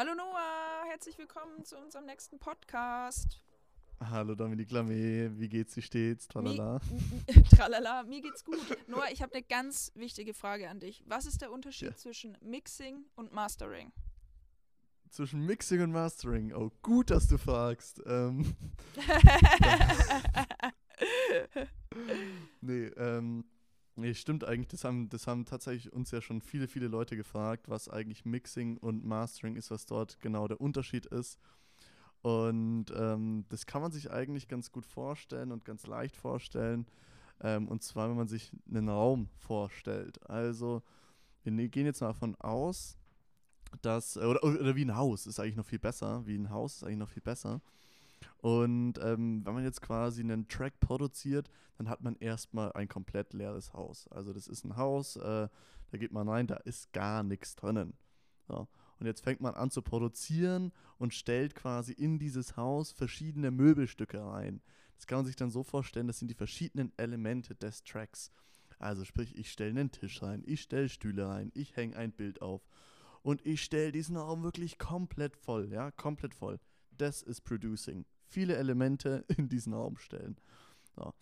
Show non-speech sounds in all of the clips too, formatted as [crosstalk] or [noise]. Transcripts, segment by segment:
Hallo Noah, herzlich willkommen zu unserem nächsten Podcast. Hallo Dominik Lamé, wie geht's, wie steht's? Tralala. Mi [laughs] Tralala, mir geht's gut. Noah, ich habe eine ganz wichtige Frage an dich. Was ist der Unterschied ja. zwischen Mixing und Mastering? Zwischen Mixing und Mastering? Oh, gut, dass du fragst. Ähm, [laughs] [laughs] nee, ähm, nee, stimmt eigentlich. Das haben, das haben tatsächlich uns ja schon viele, viele Leute gefragt, was eigentlich Mixing und Mastering ist, was dort genau der Unterschied ist. Und ähm, das kann man sich eigentlich ganz gut vorstellen und ganz leicht vorstellen. Ähm, und zwar, wenn man sich einen Raum vorstellt. Also, wir ne-, gehen jetzt mal davon aus, dass, oder, oder wie ein Haus ist eigentlich noch viel besser. Wie ein Haus ist eigentlich noch viel besser. Und ähm, wenn man jetzt quasi einen Track produziert, dann hat man erstmal ein komplett leeres Haus. Also das ist ein Haus, äh, da geht man rein, da ist gar nichts drinnen. So. Und jetzt fängt man an zu produzieren und stellt quasi in dieses Haus verschiedene Möbelstücke rein. Das kann man sich dann so vorstellen, das sind die verschiedenen Elemente des Tracks. Also sprich, ich stelle einen Tisch rein, ich stelle Stühle rein, ich hänge ein Bild auf und ich stelle diesen Raum wirklich komplett voll, ja, komplett voll. Das ist Producing. Viele Elemente [laughs] in diesen Raum stellen. So.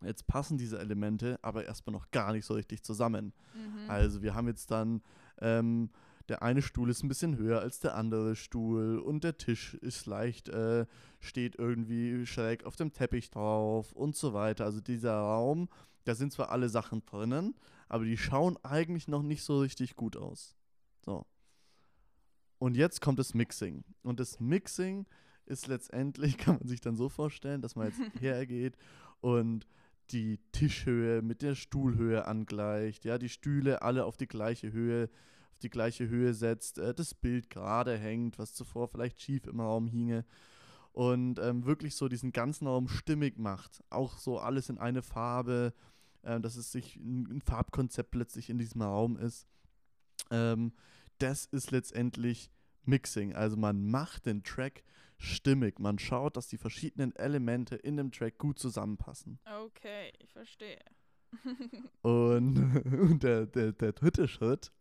Jetzt passen diese Elemente aber erstmal noch gar nicht so richtig zusammen. Mhm. Also wir haben jetzt dann ähm, der eine Stuhl ist ein bisschen höher als der andere Stuhl und der Tisch ist leicht, äh, steht irgendwie schräg auf dem Teppich drauf und so weiter. Also dieser Raum, da sind zwar alle Sachen drinnen, aber die schauen eigentlich noch nicht so richtig gut aus. So. Und jetzt kommt das Mixing. Und das Mixing ist letztendlich, [laughs] kann man sich dann so vorstellen, dass man jetzt [laughs] hergeht und die Tischhöhe mit der Stuhlhöhe angleicht, ja, die Stühle alle auf die gleiche Höhe auf die gleiche Höhe setzt, äh, das Bild gerade hängt, was zuvor vielleicht schief im Raum hinge und ähm, wirklich so diesen ganzen Raum stimmig macht. Auch so alles in eine Farbe, äh, dass es sich ein, Farbkonzept plötzlich in diesem Raum ist. Ähm, das ist letztendlich Mixing. Also man macht den Track stimmig. Man schaut, dass die verschiedenen Elemente in dem Track gut zusammenpassen. Okay, ich verstehe. [laughs] und, [laughs] und der, der, der dritte Schritt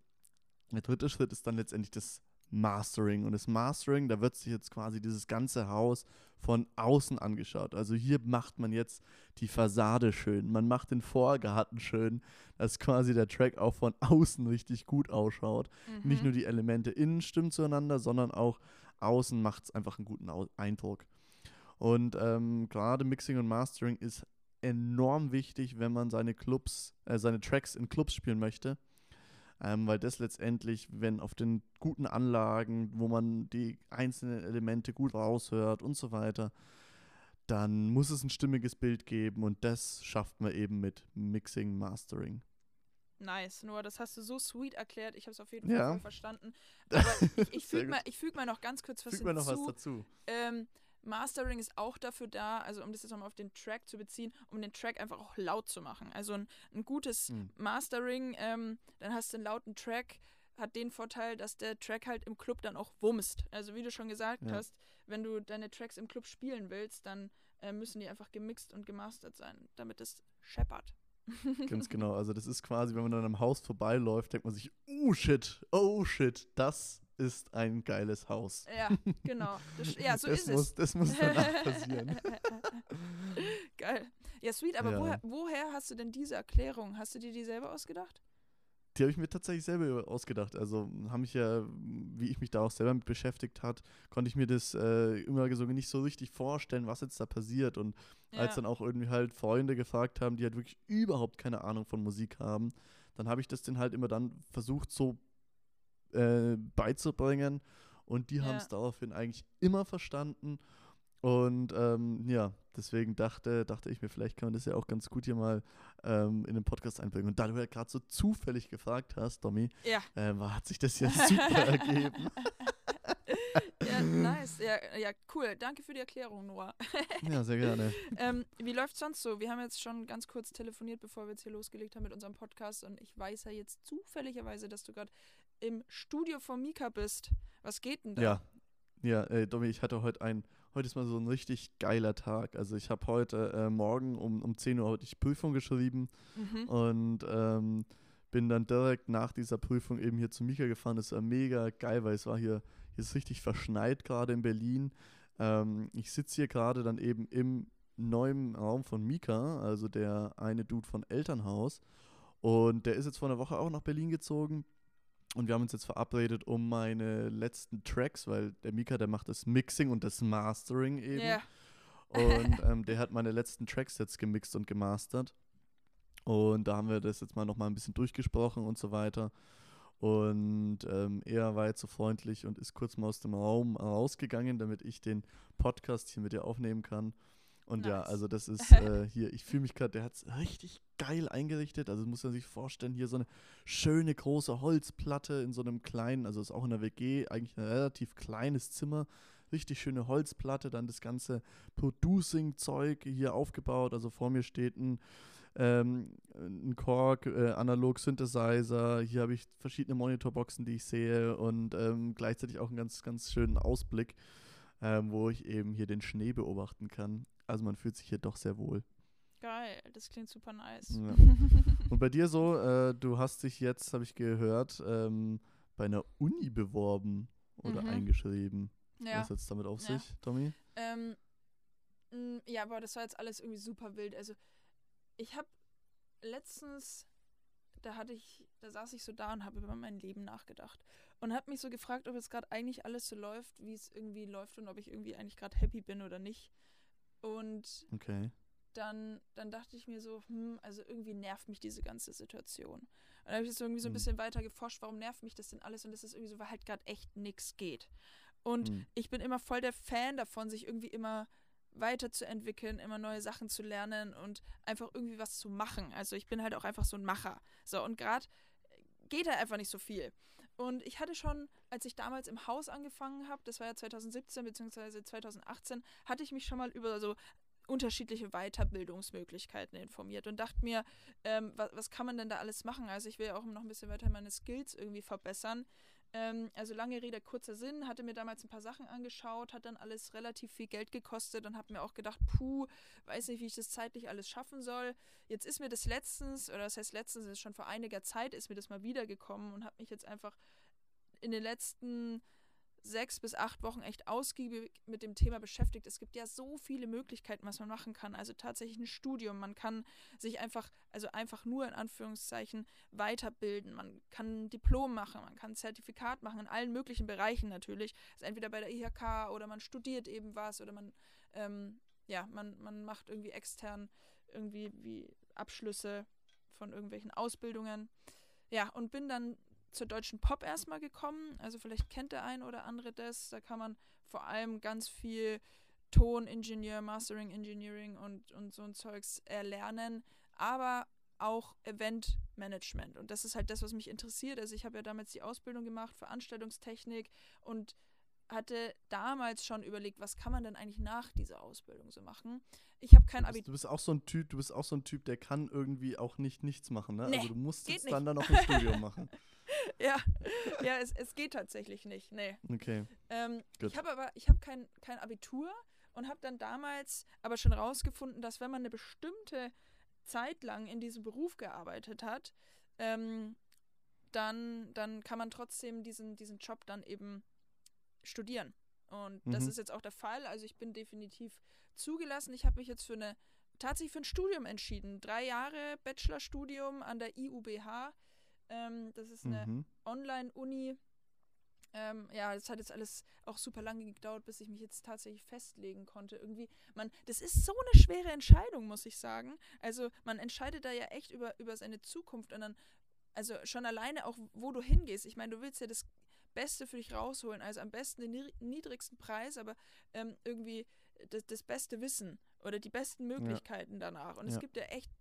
der dritte Schritt ist dann letztendlich das Mastering. Und das Mastering, da wird sich jetzt quasi dieses ganze Haus von außen angeschaut. Also hier macht man jetzt die Fassade schön, man macht den Vorgarten schön, dass quasi der Track auch von außen richtig gut ausschaut. Mhm. Nicht nur die Elemente innen stimmen zueinander, sondern auch außen macht es einfach einen guten Eindruck. Und ähm, gerade Mixing und Mastering ist enorm wichtig, wenn man seine Clubs, äh, seine Tracks in Clubs spielen möchte ähm, weil das letztendlich, wenn auf den guten Anlagen, wo man die einzelnen Elemente gut raushört und so weiter, dann muss es ein stimmiges Bild geben und das schafft man eben mit Mixing, Mastering. Nice, nur das hast du so sweet erklärt. Ich habe es auf jeden Fall ja. verstanden. Aber ich, ich [laughs] füge mal, füg mal noch ganz kurz was füg hinzu. Mal noch was dazu. Ähm, Mastering ist auch dafür da, also um das jetzt nochmal auf den Track zu beziehen, um den Track einfach auch laut zu machen. Also ein, ein gutes mhm. Mastering, ähm, dann hast du einen lauten Track, hat den Vorteil, dass der Track halt im Club dann auch wumst. Also wie du schon gesagt ja. hast, wenn du deine Tracks im Club spielen willst, dann äh, müssen die einfach gemixt und gemastert sein, damit es scheppert. [laughs] Ganz genau. Also das ist quasi, wenn man dann am Haus vorbeiläuft, denkt man sich, oh shit, oh shit, das ist ein geiles Haus. Ja, genau. Das, ja, so das ist muss, es. Das muss danach passieren. [laughs] Geil. Ja, sweet, aber ja. Woher, woher hast du denn diese Erklärung? Hast du dir die selber ausgedacht? Die habe ich mir tatsächlich selber ausgedacht. Also habe mich ja, wie ich mich da auch selber mit beschäftigt hat, konnte ich mir das äh, immer so nicht so richtig vorstellen, was jetzt da passiert. Und ja. als dann auch irgendwie halt Freunde gefragt haben, die halt wirklich überhaupt keine Ahnung von Musik haben, dann habe ich das dann halt immer dann versucht, so äh, beizubringen. Und die ja. haben es daraufhin eigentlich immer verstanden. Und ähm, ja, deswegen dachte, dachte ich mir, vielleicht kann man das ja auch ganz gut hier mal ähm, in den Podcast einbringen. Und da du ja gerade so zufällig gefragt hast, Domi, ja. äh, hat sich das ja [laughs] super ergeben. ja, nice. Ja, ja, cool. Danke für die Erklärung, Noah. [laughs] ja, sehr gerne. ähm, wie läuft sonst so? Wir haben jetzt schon ganz kurz telefoniert, bevor wir jetzt hier losgelegt haben mit unserem Podcast. Und ich weiß ja jetzt zufälligerweise, dass du gerade im Studio von Mika bist. Was geht denn da? Ja, ja, äh, Domi, ich hatte heute ein, heute ist mal so ein richtig geiler Tag. Also ich habe heute äh, morgen um, um 10 Uhr heute die Prüfung geschrieben mhm. und ähm, bin dann direkt nach dieser Prüfung eben hier zu Mika gefahren. Das war mega geil, weil es war hier, hier ist richtig verschneit gerade in Berlin. Ähm, ich sitze hier gerade dann eben im neuen Raum von Mika, also der eine Dude von Elternhaus. Und der ist jetzt vor einer Woche auch nach Berlin gezogen. Und wir haben uns jetzt verabredet um meine letzten Tracks, weil der Mika, der macht das Mixing und das Mastering eben. Ja. Und [laughs] ähm, der hat meine letzten Tracks jetzt gemixt und gemastert. Und da haben wir das jetzt mal nochmal ein bisschen durchgesprochen und so weiter. Und ähm, er war jetzt so freundlich und ist kurz mal aus dem Raum rausgegangen, damit ich den Podcast hier mit dir aufnehmen kann. Und ja, Nice. also das [laughs] ist äh, hier, ich fühle mich gerade, der hat es richtig geil eingerichtet. Also muss man sich vorstellen, hier so eine schöne große Holzplatte in so einem kleinen, also ist auch in der WG, eigentlich ein relativ kleines Zimmer. Richtig schöne Holzplatte, dann das ganze Producing-Zeug hier aufgebaut. Also vor mir steht ein, ähm, ein Korg, äh, Analog Synthesizer. Hier habe ich verschiedene Monitorboxen, die ich sehe und ähm, gleichzeitig auch einen ganz, ganz schönen Ausblick, ähm, wo ich eben hier den Schnee beobachten kann. Also man fühlt sich hier doch sehr wohl. Geil, das klingt super nice. Ja. [laughs] Und bei dir so, äh, du hast dich jetzt, habe ich gehört, ähm, bei einer Uni beworben oder Mhm. eingeschrieben. ja. Was hat es damit auf Ja. sich, Tommy? Ähm, ja, aber das war jetzt alles irgendwie super wild. Also, ich habe letztens, da hatte ich, da saß ich so da und habe über mein Leben nachgedacht und habe mich so gefragt, ob jetzt gerade eigentlich alles so läuft, wie es irgendwie läuft und ob ich irgendwie eigentlich gerade happy bin oder nicht. Und Okay. Dann, dann dachte ich mir so, hm, also irgendwie nervt mich diese ganze Situation. Und dann habe ich jetzt irgendwie so ein Hm. bisschen weiter geforscht, warum nervt mich das denn alles? Und das ist irgendwie so, weil halt gerade echt nichts geht. Und Hm. ich bin immer voll der Fan davon, sich irgendwie immer weiterzuentwickeln, immer neue Sachen zu lernen und einfach irgendwie was zu machen. Also ich bin halt auch einfach so ein Macher. So, und gerade geht halt einfach nicht so viel. Und ich hatte schon, als ich damals im Haus angefangen habe, das war ja 2017 bzw. 2018, hatte ich mich schon mal über so unterschiedliche Weiterbildungsmöglichkeiten informiert und dachte mir, ähm, was, was kann man denn da alles machen? Also ich will ja auch noch ein bisschen weiter meine Skills irgendwie verbessern. Ähm, also lange Rede, kurzer Sinn, hatte mir damals ein paar Sachen angeschaut, hat dann alles relativ viel Geld gekostet und habe mir auch gedacht, puh, weiß nicht, wie ich das zeitlich alles schaffen soll. Jetzt ist mir das letztens, oder das heißt letztens, ist schon vor einiger Zeit, ist mir das mal wiedergekommen und habe mich jetzt einfach in den letzten sechs bis acht Wochen echt ausgiebig mit dem Thema beschäftigt. Es gibt ja so viele Möglichkeiten, was man machen kann. Also tatsächlich ein Studium. Man kann sich einfach, also einfach nur in Anführungszeichen weiterbilden. Man kann ein Diplom machen, man kann ein Zertifikat machen, in allen möglichen Bereichen natürlich. Also entweder bei der IHK oder man studiert eben was oder man, ähm, ja, man, man macht irgendwie extern irgendwie wie Abschlüsse von irgendwelchen Ausbildungen. Ja, und bin dann zur deutschen Pop erstmal gekommen. Also vielleicht kennt der ein oder andere das. Da kann man vor allem ganz viel Toningenieur, Mastering Engineering und, und so ein Zeugs erlernen, aber auch Eventmanagement. Und das ist halt das, was mich interessiert. Also ich habe ja damals die Ausbildung gemacht, Veranstaltungstechnik und hatte damals schon überlegt, was kann man denn eigentlich nach dieser Ausbildung so machen. Ich habe kein Abitur. du bist auch so ein Typ, du bist auch so ein Typ, der kann irgendwie auch nicht nichts machen, ne? Nee, also du musst jetzt nicht. dann da noch ein Studium machen. [laughs] [laughs] Ja, ja es, es geht tatsächlich nicht. Nee. Okay. Ähm, ich habe aber, ich habe kein, kein Abitur und habe dann damals aber schon rausgefunden, dass wenn man eine bestimmte Zeit lang in diesem Beruf gearbeitet hat, ähm, dann, dann kann man trotzdem diesen, diesen Job dann eben studieren. Und das Mhm. ist jetzt auch der Fall. Also ich bin definitiv zugelassen. Ich habe mich jetzt für eine tatsächlich für ein Studium entschieden. Drei Jahre Bachelorstudium an der IUBH. Ähm, das ist eine Mhm. Online-Uni. Ähm, ja, das hat jetzt alles auch super lange gedauert, bis ich mich jetzt tatsächlich festlegen konnte. Irgendwie, man, das ist so eine schwere Entscheidung, muss ich sagen. Also man entscheidet da ja echt über, über seine Zukunft und dann, also schon alleine auch, wo du hingehst. Ich meine, du willst ja das Beste für dich rausholen, also am besten den niedri- niedrigsten Preis, aber ähm, irgendwie das, das beste Wissen oder die besten Möglichkeiten danach. Und es Ja. gibt ja echt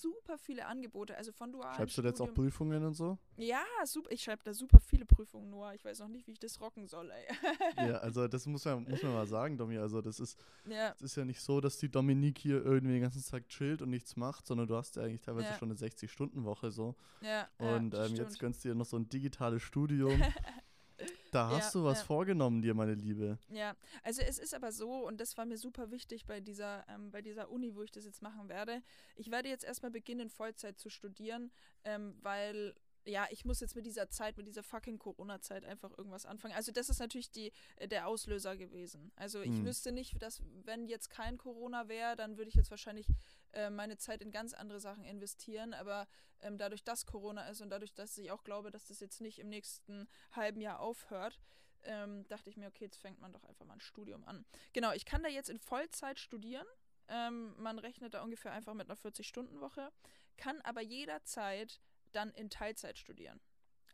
super viele Angebote, also von dualen Schreibst du da jetzt auch Prüfungen und so? ja, super. Ich schreibe da super viele Prüfungen nur. Ich weiß noch nicht, wie ich das rocken soll, ey. ja, [laughs] also das muss man, muss man mal sagen, Domi. Also das ist, ja, es ist ja nicht so, dass die Dominique hier irgendwie den ganzen Tag chillt und nichts macht, sondern du hast ja eigentlich teilweise Ja. schon eine 60-Stunden-Woche so. ja. Und ja, ähm, jetzt gönnst du dir noch so ein digitales Studium. [laughs] Da hast Ja, du was ja. vorgenommen dir, meine Liebe. Ja, also es ist aber so, und das war mir super wichtig bei dieser, ähm, bei dieser Uni, wo ich das jetzt machen werde. Ich werde jetzt erstmal beginnen, Vollzeit zu studieren, ähm, weil, ja, ich muss jetzt mit dieser Zeit, mit dieser fucking Corona-Zeit einfach irgendwas anfangen. Also das ist natürlich die, äh, der Auslöser gewesen. Also ich Hm. wüsste nicht, dass, wenn jetzt kein Corona wäre, dann würde ich jetzt wahrscheinlich äh, meine Zeit in ganz andere Sachen investieren. Aber ähm, dadurch, dass Corona ist und dadurch, dass ich auch glaube, dass das jetzt nicht im nächsten halben Jahr aufhört, ähm, dachte ich mir, okay, jetzt fängt man doch einfach mal ein Studium an. Genau, ich kann da jetzt in Vollzeit studieren. Ähm, man rechnet da ungefähr einfach mit einer 40-Stunden-Woche, kann aber jederzeit dann in Teilzeit studieren.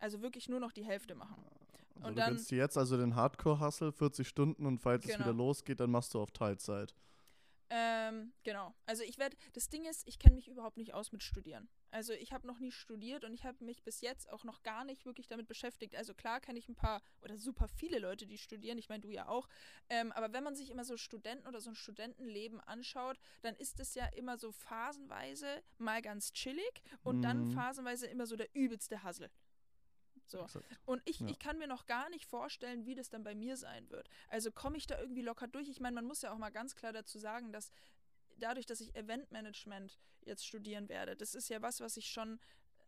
Also wirklich nur noch die Hälfte machen. Also Und du dann- jetzt also den Hardcore-Hustle, 40 Stunden und falls es Genau. wieder losgeht, dann machst du auf Teilzeit. Ähm, genau. Also ich werde, das Ding ist, ich kenne mich überhaupt nicht aus mit Studieren. Also ich habe noch nie studiert und ich habe mich bis jetzt auch noch gar nicht wirklich damit beschäftigt. Also klar kenne ich ein paar oder super viele Leute, die studieren. Ich meine, du ja auch. Ähm, aber wenn man sich immer so Studenten oder so ein Studentenleben anschaut, dann ist es ja immer so phasenweise mal ganz chillig und dann Mhm. phasenweise immer so der übelste Hassel. So. Exakt. Und ich, Ja. ich kann mir noch gar nicht vorstellen, wie das dann bei mir sein wird. Also komme ich da irgendwie locker durch? Ich meine, man muss ja auch mal ganz klar dazu sagen, dass dadurch, dass ich Eventmanagement jetzt studieren werde, das ist ja was, was ich schon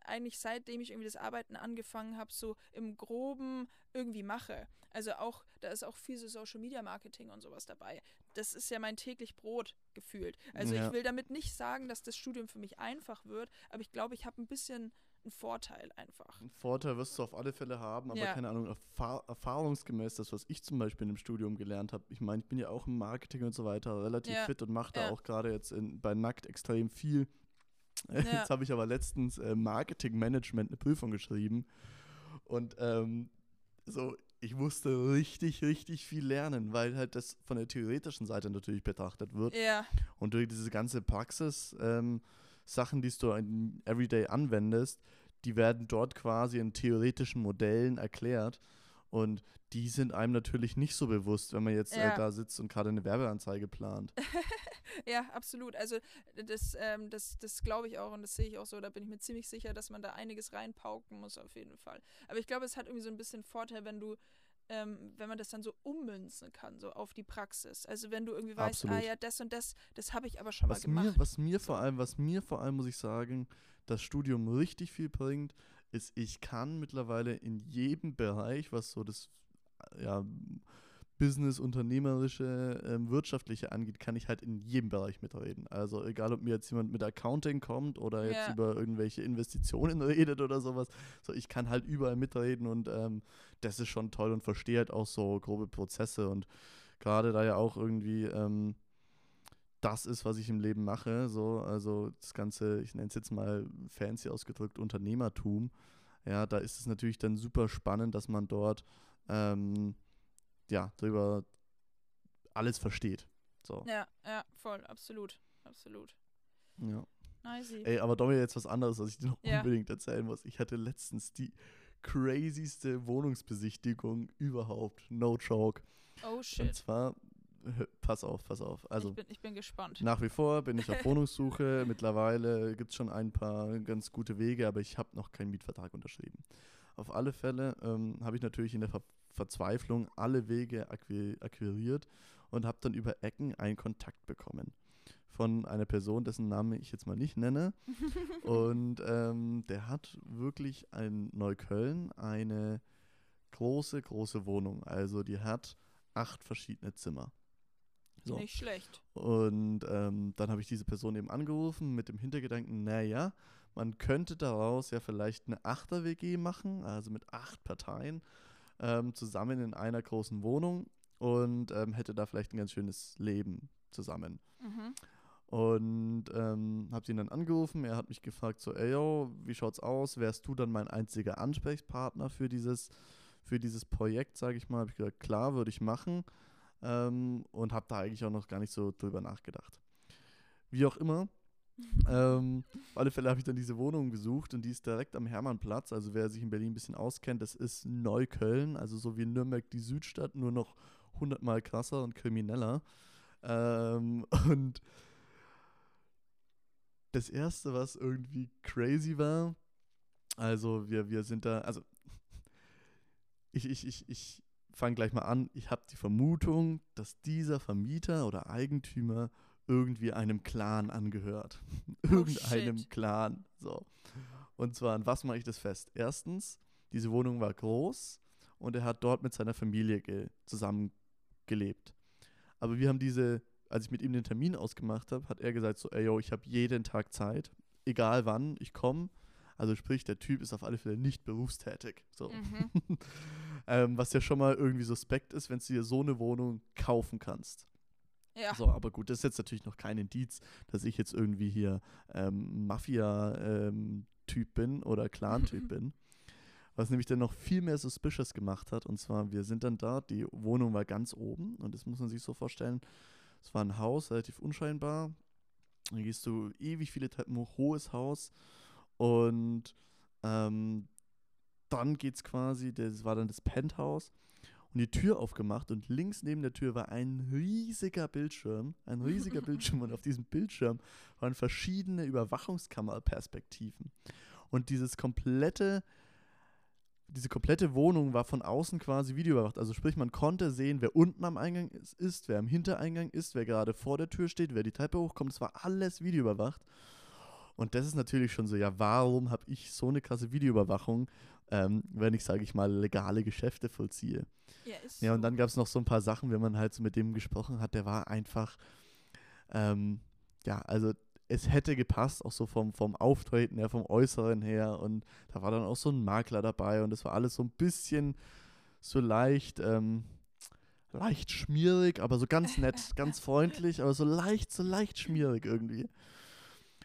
eigentlich seitdem ich irgendwie das Arbeiten angefangen habe, so im Groben irgendwie mache. Also auch, da ist auch viel so Social Media Marketing und sowas dabei. Das ist ja mein täglich Brot gefühlt. Also Ja. ich will damit nicht sagen, dass das Studium für mich einfach wird, aber ich glaube, ich habe ein bisschen einen Vorteil einfach. Einen Vorteil wirst du auf alle Fälle haben, aber Ja. keine Ahnung, erfahr erfahrungsgemäß das, was ich zum Beispiel im Studium gelernt habe. Ich meine, ich bin ja auch im Marketing und so weiter relativ Ja. fit und mache da Ja. auch gerade jetzt in, bei Nackt extrem viel. [laughs] Jetzt habe ich aber letztens äh, Marketingmanagement eine Prüfung geschrieben und ähm, so, ich musste richtig, richtig viel lernen, weil halt das von der theoretischen Seite natürlich betrachtet wird. Ja, Und durch diese ganze Praxis, ähm, Sachen, die du in Everyday anwendest, die werden dort quasi in theoretischen Modellen erklärt. Und die sind einem natürlich nicht so bewusst, wenn man jetzt Ja. äh, da sitzt und gerade eine Werbeanzeige plant. [laughs] Ja, absolut. Also das, ähm, das, das glaube ich auch und das sehe ich auch so. Da bin ich mir ziemlich sicher, dass man da einiges reinpauken muss auf jeden Fall. Aber ich glaube, es hat irgendwie so ein bisschen Vorteil, wenn du, ähm, wenn man das dann so ummünzen kann, so auf die Praxis. Also wenn du irgendwie weißt, Absolut. ah ja, das und das, das habe ich aber schon Was mal gemacht. mir, was mir vor allem, was mir vor allem, muss ich sagen, das Studium richtig viel bringt, ist, ich kann mittlerweile in jedem Bereich, was so das ja, Business, unternehmerische, ähm, wirtschaftliche angeht, kann ich halt in jedem Bereich mitreden. Also egal, ob mir jetzt jemand mit Accounting kommt oder jetzt Ja. über irgendwelche Investitionen [laughs] redet oder sowas, so ich kann halt überall mitreden und ähm, das ist schon toll und verstehe halt auch so grobe Prozesse und gerade da ja auch irgendwie ähm, das ist, was ich im Leben mache, so, also das ganze, ich nenne es jetzt mal fancy ausgedrückt, Unternehmertum, ja, da ist es natürlich dann super spannend, dass man dort ähm, ja, drüber alles versteht. So. Ja, ja, voll, absolut. Absolut. Ja. Nice. Ey, aber Domi, jetzt was anderes, was ich dir noch Ja. unbedingt erzählen muss. Ich hatte letztens die crazyste Wohnungsbesichtigung überhaupt. No joke. Oh Und shit. zwar, hö- pass auf, pass auf. Also ich, bin, ich bin gespannt. nach wie vor bin ich auf [laughs] Wohnungssuche. Mittlerweile gibt es schon ein paar ganz gute Wege, aber ich habe noch keinen Mietvertrag unterschrieben. Auf alle Fälle ähm, habe ich natürlich in der Ver Verzweiflung alle Wege akquiriert und habe dann über Ecken einen Kontakt bekommen von einer Person, dessen Name ich jetzt mal nicht nenne. [laughs] Und ähm, der hat wirklich in Neukölln eine große, große Wohnung. Also die hat acht verschiedene Zimmer. So. Nicht schlecht. Und ähm, dann habe ich diese Person eben angerufen mit dem Hintergedanken, naja, man könnte daraus ja vielleicht eine Achter-WG machen, also mit acht Parteien ähm, zusammen in einer großen Wohnung und ähm, hätte da vielleicht ein ganz schönes Leben zusammen. Mhm. Und ähm, habe ihn dann angerufen. Er hat mich gefragt, so, ey, yo, wie schaut's aus? Wärst du dann mein einziger Ansprechpartner für dieses, für dieses Projekt, sage ich mal? Habe ich gesagt, klar, würde ich machen. Ähm, und habe da eigentlich auch noch gar nicht so drüber nachgedacht. Wie auch immer, [laughs] ähm, auf alle Fälle habe ich dann diese Wohnung gesucht und die ist direkt am Hermannplatz. Also wer sich in Berlin ein bisschen auskennt, das ist Neukölln, also so wie Nürnberg die Südstadt, nur noch hundertmal krasser und krimineller. Ähm, [laughs] und das erste, was irgendwie crazy war, also wir, wir sind da, also [laughs] ich, ich, ich, ich fange gleich mal an. Ich habe die Vermutung, dass dieser Vermieter oder Eigentümer irgendwie einem Clan angehört. [laughs] Irgendeinem shit. Clan. So. Und zwar, an was mache ich das fest? Erstens, diese Wohnung war groß und er hat dort mit seiner Familie ge zusammengelebt. Aber wir haben diese, als ich mit ihm den Termin ausgemacht habe, hat er gesagt so, ey yo, ich habe jeden Tag Zeit, egal wann, ich komme. Also sprich, der Typ ist auf alle Fälle nicht berufstätig. So. Mhm. [laughs] ähm, was ja schon mal irgendwie suspekt ist, wenn du dir so eine Wohnung kaufen kannst. Ja. So, aber gut, das ist jetzt natürlich noch kein Indiz, dass ich jetzt irgendwie hier ähm, Mafia-Typ bin oder Clan-Typ [laughs] bin. Was nämlich dann noch viel mehr suspicious gemacht hat, und zwar, wir sind dann da, die Wohnung war ganz oben, und das muss man sich so vorstellen, es war ein Haus, relativ unscheinbar. Dann gehst du ewig viele Treppen hoch, hohes Haus, und ähm, dann geht's quasi, das war dann das Penthouse, und die Tür aufgemacht und links neben der Tür war ein riesiger Bildschirm, ein riesiger [laughs] Bildschirm und auf diesem Bildschirm waren verschiedene Überwachungskammerperspektiven. Und dieses komplette, diese komplette Wohnung war von außen quasi videoüberwacht. Also sprich, man konnte sehen, wer unten am Eingang ist, ist wer am Hintereingang ist, wer gerade vor der Tür steht, wer die Treppe hochkommt. Es war alles videoüberwacht. Und das ist natürlich schon so, ja, warum habe ich so eine krasse Videoüberwachung, ähm, wenn ich, sage ich mal, legale Geschäfte vollziehe? Ja, ist Ja, und dann gab es noch so ein paar Sachen, wenn man halt so mit dem gesprochen hat, der war einfach, ähm, ja, also es hätte gepasst, auch so vom, vom Auftreten her, vom Äußeren her. Und da war dann auch so ein Makler dabei und das war alles so ein bisschen so leicht, ähm, leicht schmierig, aber so ganz nett, [laughs] ganz freundlich, aber so leicht, so leicht schmierig irgendwie.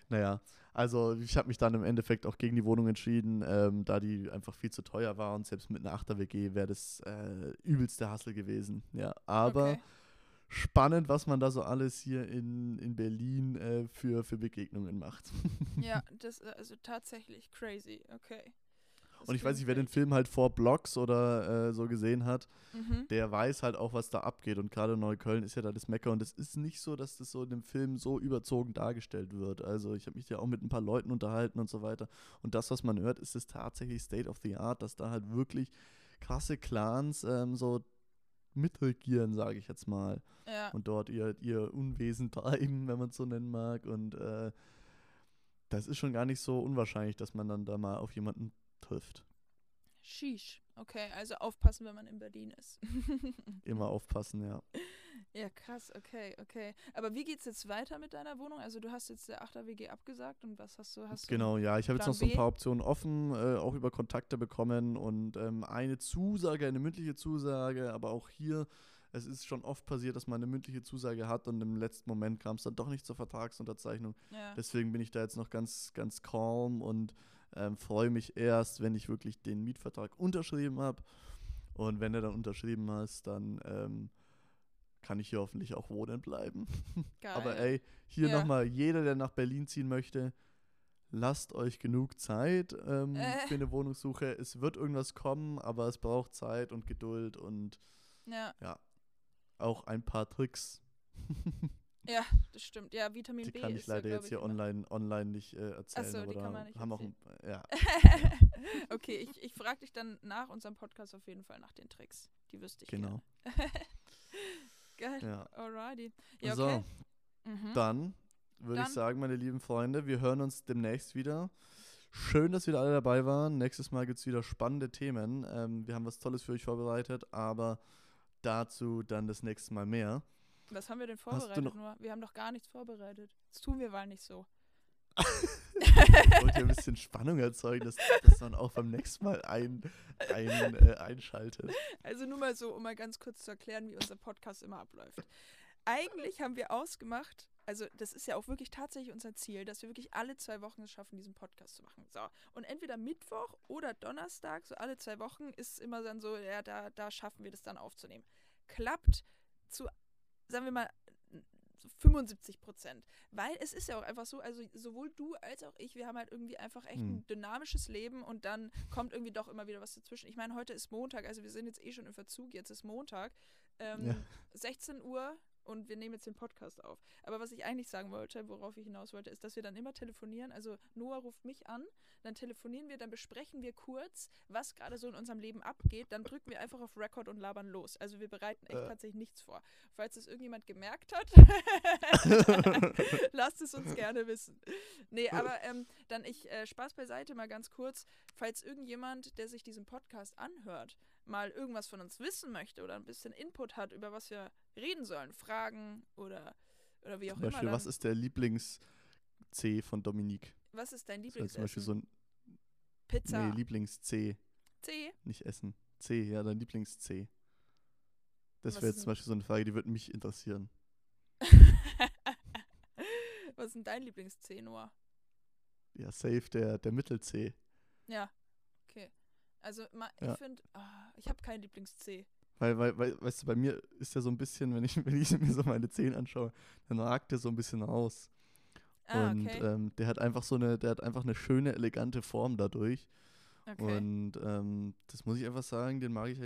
Naja, also ich habe mich dann im Endeffekt auch gegen die Wohnung entschieden, ähm, da die einfach viel zu teuer war und selbst mit einer 8er WG wäre das äh, übelste Hassel gewesen. Ja, aber Okay. spannend, was man da so alles hier in, in Berlin äh, für, für Begegnungen macht. Ja, [laughs] das äh, also tatsächlich crazy. Okay. Und ich weiß nicht, wer den. Film halt vor Blogs oder äh, so gesehen hat, Mhm. der weiß halt auch, was da abgeht. Und gerade Neukölln ist ja da das Mecker. Und es ist nicht so, dass das so in dem Film so überzogen dargestellt wird. Also ich habe mich ja auch mit ein paar Leuten unterhalten und so weiter. Und das, was man hört, ist es tatsächlich State of the Art, dass da halt wirklich krasse Clans ähm, so mitregieren, sage ich jetzt mal. Ja. Und dort ihr, ihr Unwesen [laughs] treiben, wenn man es so nennen mag. Und äh, das ist schon gar nicht so unwahrscheinlich, dass man dann da mal auf jemanden trifft. Sheesh. Okay, also aufpassen, wenn man in Berlin ist. [laughs] Immer aufpassen, ja. ja, krass, okay, okay. Aber wie geht's jetzt weiter mit deiner Wohnung? Also du hast jetzt der 8er WG abgesagt und was hast du? Hast Genau, ja. Ich habe jetzt noch so ein paar Optionen offen, äh, auch über Kontakte bekommen und ähm, eine Zusage, eine mündliche Zusage, aber auch hier, es ist schon oft passiert, dass man eine mündliche Zusage hat und im letzten Moment kam es dann doch nicht zur Vertragsunterzeichnung. Du, ja. Deswegen bin ich da jetzt noch ganz, ganz calm und ähm, freue mich erst, wenn ich wirklich den Mietvertrag unterschrieben habe. Und wenn er dann unterschrieben hast, dann ähm, kann ich hier hoffentlich auch wohnen bleiben. [laughs] Geil. Aber ey, hier Ja. nochmal, jeder, der nach Berlin ziehen möchte, lasst euch genug Zeit ähm, Äh. für eine Wohnungssuche. Es wird irgendwas kommen, aber es braucht Zeit und Geduld und ja, auch ein paar Tricks. [laughs] ja, das stimmt. Ja, Vitamin Die B kann ich ja, leider glaub jetzt hier immer- online, online nicht äh, erzählen. so, die kann man nicht haben auch ein, ja, [laughs] okay, ich, ich frage dich dann nach unserem Podcast auf jeden Fall nach den Tricks. Die wüsste ich genau. [laughs] Geil. Ja. Alrighty. Ja, so, okay. Mhm. dann würde ich sagen, meine lieben Freunde, wir hören uns demnächst wieder. Schön, dass wieder alle dabei waren. Nächstes Mal gibt es wieder spannende Themen. Ähm, wir haben was Tolles für euch vorbereitet, aber dazu dann das nächste Mal mehr. Was haben wir denn vorbereitet nur? Wir haben doch gar nichts vorbereitet. Das tun wir mal nicht so. Ich wollte ja ein bisschen Spannung erzeugen, dass, dass man auch beim nächsten Mal ein, ein, äh, einschaltet. Also nur mal so, um mal ganz kurz zu erklären, wie unser Podcast immer abläuft. Eigentlich haben wir ausgemacht, also das ist ja auch wirklich tatsächlich unser Ziel, dass wir wirklich alle zwei Wochen es schaffen, diesen Podcast zu machen. So. Und entweder Mittwoch oder Donnerstag, so alle zwei Wochen, ist immer dann so, ja, da, da schaffen wir das dann aufzunehmen. Klappt zu, sagen wir mal, so 75 Prozent. Weil es ist ja auch einfach so, also sowohl du als auch ich, wir haben halt irgendwie einfach echt Hm. ein dynamisches Leben und dann kommt irgendwie doch immer wieder was dazwischen. Ich meine, heute ist Montag, also wir sind jetzt eh schon im Verzug, jetzt ist Montag. Ähm, Ja. 16 Uhr und wir nehmen jetzt den Podcast auf. Aber was ich eigentlich sagen wollte, worauf ich hinaus wollte, ist, dass wir dann immer telefonieren. Also Noah ruft mich an, dann telefonieren wir, dann besprechen wir kurz, was gerade so in unserem Leben abgeht. Dann drücken wir einfach auf Record und labern los. Also wir bereiten echt Äh. tatsächlich nichts vor. Falls es irgendjemand gemerkt hat, [laughs] lasst es uns gerne wissen. Nee, aber ähm, dann ich, äh, Spaß beiseite mal ganz kurz, falls irgendjemand, der sich diesen Podcast anhört, mal irgendwas von uns wissen möchte oder ein bisschen Input hat, über was wir reden sollen, Fragen oder, oder wie auch Zum immer. Beispiel, Dann, was ist der Lieblings-C von Dominik? was ist dein Das wäre zum Beispiel so ein Pizza. Nee, Lieblings-C, C? nicht Essen. C, ja, dein Lieblings-C. Das wäre jetzt zum Beispiel so eine Frage, die würde mich interessieren. [laughs] was ist denn dein Lieblings-C, Noah? Ja, safe, der, der Mittel-C. Ja, okay. Also ma, Ja. ich finde, ah, ich habe kein Lieblings-C. Weil, weil, weil, weißt du, bei mir ist der so ein bisschen, wenn ich, [laughs] wenn ich mir so meine Zehen anschaue, dann ragt der so ein bisschen raus. Ah, und okay. ähm, der hat einfach so eine, der hat einfach eine schöne, elegante Form dadurch. okay. Und ähm, das muss ich einfach sagen, den mag ich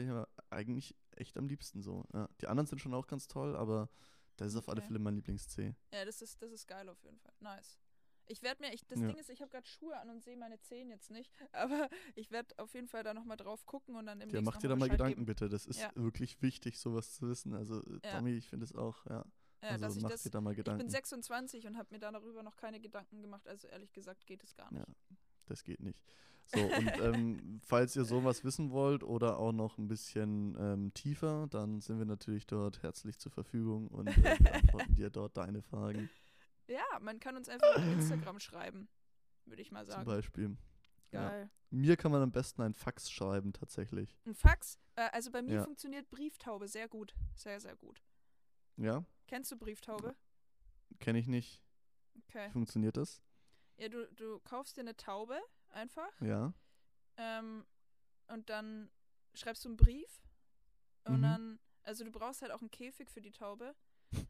eigentlich- echt am liebsten so. Ja. Die anderen sind schon auch ganz toll, aber das ist auf alle Okay. Fälle mein Lieblings-C. Ja, das ist, das ist geil auf jeden Fall. Nice. Ich werde mir, ich, das Ja. Ding ist, ich habe gerade Schuhe an und sehe meine Zehen jetzt nicht, [laughs] aber ich werde auf jeden Fall da nochmal drauf gucken und dann im Ja, mach dir da mal Gedanken bitte. Das ist Ja. wirklich wichtig, sowas zu wissen. Also, Ja. Tommy, ich finde es auch, ja. Ja, also dass ich mach das, dir da mal ich Gedanken. bin 26 und habe mir da darüber noch keine Gedanken gemacht, also ehrlich gesagt geht es gar nicht. Ja. Das geht nicht. So, und [laughs] ähm, falls ihr sowas wissen wollt oder auch noch ein bisschen ähm, tiefer, dann sind wir natürlich dort herzlich zur Verfügung und äh, [laughs] beantworten dir dort deine Fragen. Ja, man kann uns einfach auf Instagram schreiben, würde ich mal Zum sagen. Beispiel. ja. Geil. Mir kann man am besten ein Fax schreiben, tatsächlich. Ein Fax, äh, also bei mir Ja. funktioniert Brieftaube sehr gut. Sehr, sehr gut. Ja, Kennst du Brieftaube? kenne ich nicht. Okay. Wie funktioniert das? Ja, du, du kaufst dir eine Taube einfach Ja. ähm, und dann schreibst du einen Brief und Mhm. dann, also du brauchst halt auch einen Käfig für die Taube,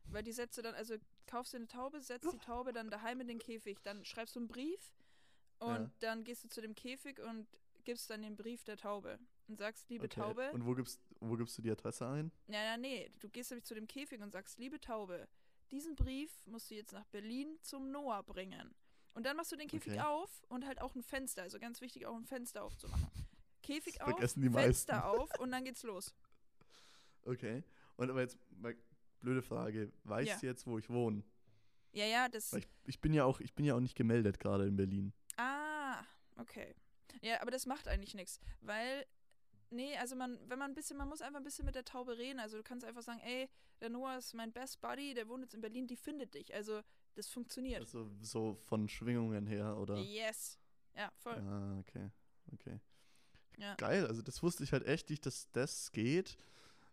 weil die setzt du dann, also kaufst dir eine Taube, setzt die Taube dann daheim in den Käfig, dann schreibst du einen Brief und Ja. dann gehst du zu dem Käfig und gibst dann den Brief der Taube und sagst, liebe Okay. Taube, Und wo gibst, wo gibst du die Adresse ein? ja, ja, nee, du gehst nämlich zu dem Käfig und sagst, liebe Taube, diesen Brief musst du jetzt nach Berlin zum Noah bringen. Und dann machst du den Käfig Okay. auf und halt auch ein Fenster, also ganz wichtig, auch ein Fenster aufzumachen. Käfig auf, Fenster auf und dann geht's los. Okay. Und aber jetzt mal blöde Frage. Weißt Ja. du jetzt, wo ich wohne? Ja, ja, das. Ich, ich bin ja auch, ich bin ja auch nicht gemeldet gerade in Berlin. Ah, okay. Ja, aber das macht eigentlich nichts, weil. Nee, also man, wenn man ein bisschen, man muss einfach ein bisschen mit der Taube reden. Also du kannst einfach sagen, ey, der Noah ist mein Best Buddy, der wohnt jetzt in Berlin, die findet dich. Also das funktioniert. Also so von Schwingungen her oder? Yes. Ja, voll. Ah, okay. Okay. Ja. Geil, also das wusste ich halt echt nicht, dass das geht.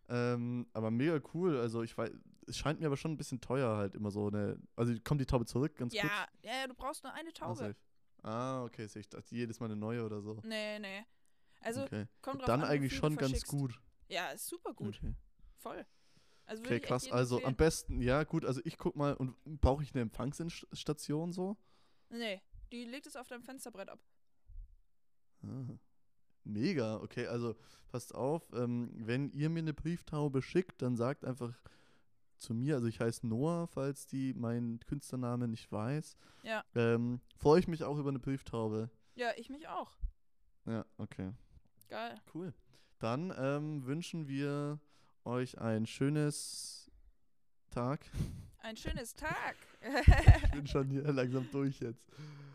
Ähm, aber mega cool. Also ich weiß, es scheint mir aber schon ein bisschen teuer halt immer so eine. Also kommt die Taube zurück, ganz kurz? Ja, ja, ja, du brauchst nur eine Ah, Taube. Ah, okay, sehe ich dachte jedes Mal eine neue oder so. Nee, nee. Also okay. kommt drauf Dann an, eigentlich schon ganz gut. Ja, ist super gut. Okay, Voll. Also okay krass. Also am empfehlen. besten, ja gut, also ich guck mal, und brauche ich eine Empfangsstation so? Nee, die legt es auf deinem Fensterbrett ab. Ah, mega, okay, also passt auf, ähm, wenn ihr mir eine Brieftaube schickt, dann sagt einfach zu mir, also ich heiße Noah, falls die meinen Künstlername nicht weiß. Ja. Ähm, Freue ich mich auch über eine Brieftaube. Ja, ich mich auch. Ja, okay, Geil. cool. Dann ähm, wünschen wir euch ein schönes Tag. Ein schönes Tag. Ich bin schon hier langsam durch jetzt.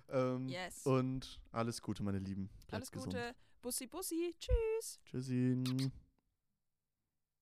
Ähm, yes. Und alles Gute, meine Lieben. Bleibt Alles gesund. Bussi, Bussi. Tschüss. Tschüssi.